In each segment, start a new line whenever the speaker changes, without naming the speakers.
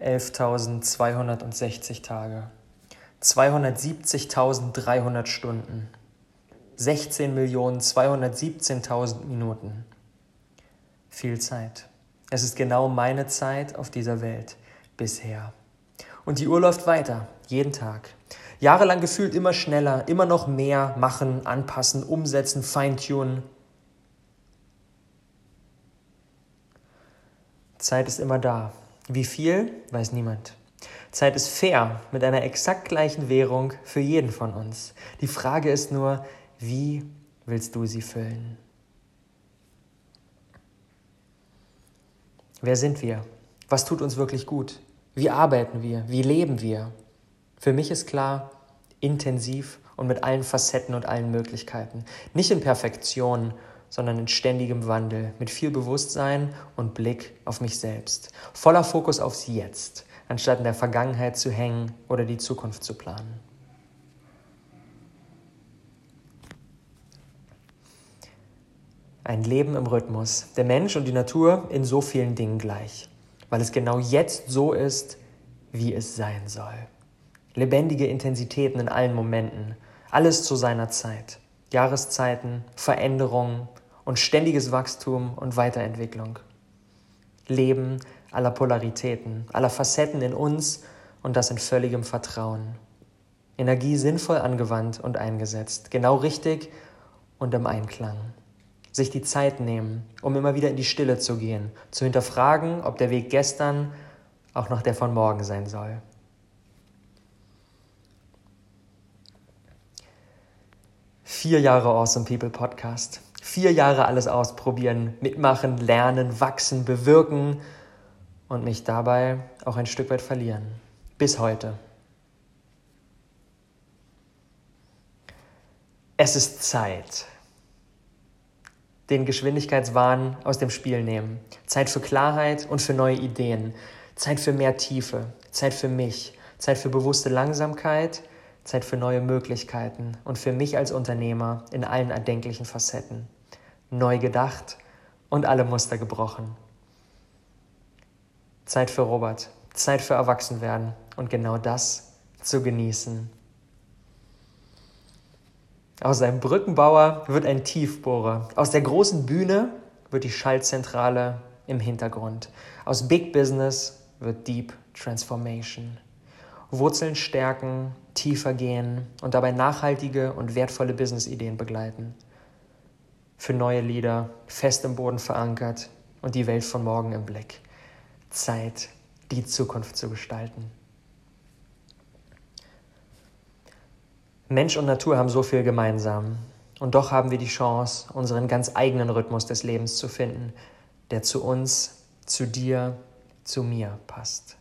11.260 Tage, 270.300 Stunden, 16.217.000 Minuten. Viel Zeit. Es ist genau meine Zeit auf dieser Welt bisher. Und die Uhr läuft weiter, jeden Tag. Jahrelang gefühlt immer schneller, immer noch mehr machen, anpassen, umsetzen, feintunen. Zeit ist immer da. Wie viel, weiß niemand. Zeit ist fair mit einer exakt gleichen Währung für jeden von uns. Die Frage ist nur, wie willst du sie füllen? Wer sind wir? Was tut uns wirklich gut? Wie arbeiten wir? Wie leben wir? Für mich ist klar, intensiv und mit allen Facetten und allen Möglichkeiten. Nicht in Perfektion, sondern in ständigem Wandel, mit viel Bewusstsein und Blick auf mich selbst. Voller Fokus aufs Jetzt, anstatt in der Vergangenheit zu hängen oder die Zukunft zu planen. Ein Leben im Rhythmus. Der Mensch und die Natur in so vielen Dingen gleich, weil es genau jetzt so ist, wie es sein soll. Lebendige Intensitäten in allen Momenten, alles zu seiner Zeit. Jahreszeiten, Veränderungen und ständiges Wachstum und Weiterentwicklung. Leben aller Polaritäten, aller Facetten in uns und das in völligem Vertrauen. Energie sinnvoll angewandt und eingesetzt, genau richtig und im Einklang. Sich die Zeit nehmen, um immer wieder in die Stille zu gehen, zu hinterfragen, ob der Weg gestern auch noch der von morgen sein soll. Vier Jahre Awesome People Podcast. Vier Jahre alles ausprobieren, mitmachen, lernen, wachsen, bewirken und mich dabei auch ein Stück weit verlieren. Bis heute. Es ist Zeit. Den Geschwindigkeitswahn aus dem Spiel nehmen. Zeit für Klarheit und für neue Ideen. Zeit für mehr Tiefe. Zeit für mich. Zeit für bewusste Langsamkeit Zeit für neue Möglichkeiten und für mich als Unternehmer in allen erdenklichen Facetten. Neu gedacht und alle Muster gebrochen. Zeit für Robert, Zeit für Erwachsenwerden und genau das zu genießen. Aus einem Brückenbauer wird ein Tiefbohrer. Aus der großen Bühne wird die Schaltzentrale im Hintergrund. Aus Big Business wird Deep Transformation. Wurzeln stärken, tiefer gehen und dabei nachhaltige und wertvolle Business-Ideen begleiten. Für neue Leader, fest im Boden verankert und die Welt von morgen im Blick. Zeit, die Zukunft zu gestalten. Mensch und Natur haben so viel gemeinsam. Und doch haben wir die Chance, unseren ganz eigenen Rhythmus des Lebens zu finden, der zu uns, zu dir, zu mir passt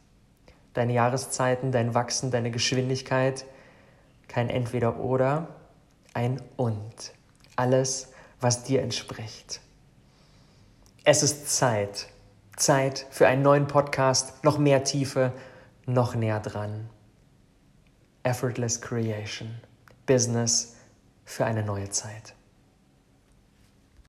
deine Jahreszeiten, dein Wachsen, deine Geschwindigkeit. Kein Entweder-Oder, ein Und. Alles, was dir entspricht. Es ist Zeit. Zeit für einen neuen Podcast, noch mehr Tiefe, noch näher dran. Effortless Creation. Business für eine neue Zeit.